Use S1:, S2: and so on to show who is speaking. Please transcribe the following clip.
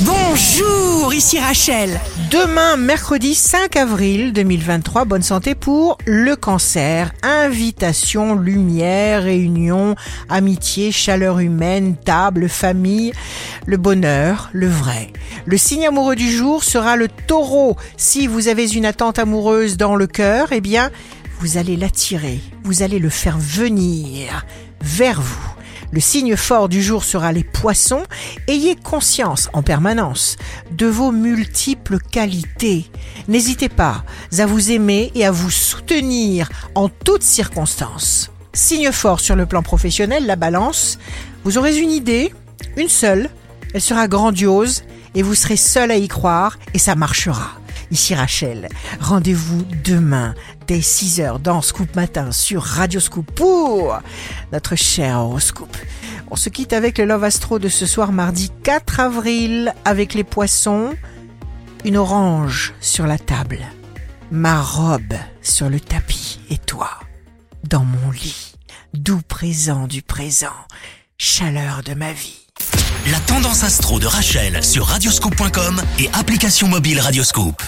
S1: Bonjour, ici Rachel.
S2: Demain, mercredi 5 avril 2023, bonne santé pour le cancer. Invitation, lumière, réunion, amitié, chaleur humaine, table, famille, le bonheur, le vrai. Le signe amoureux du jour sera le taureau. Si vous avez une attente amoureuse dans le cœur, eh bien, vous allez l'attirer, vous allez le faire venir vers vous. Le signe fort du jour sera les poissons. Ayez conscience en permanence de vos multiples qualités. N'hésitez pas à vous aimer et à vous soutenir en toutes circonstances. Signe fort sur le plan professionnel, la balance. Vous aurez une idée, une seule. Elle sera grandiose et vous serez seul à y croire et ça marchera. Ici Rachel, rendez-vous demain dès 6h dans Scoop Matin sur Radio Scoop pour notre cher horoscope. On se quitte avec le Love Astro de ce soir mardi 4 avril avec les poissons, une orange sur la table, ma robe sur le tapis et toi dans mon lit, doux présent du présent, chaleur de ma vie.
S1: La tendance astro de Rachel sur radioscope.com et application mobile Radioscope.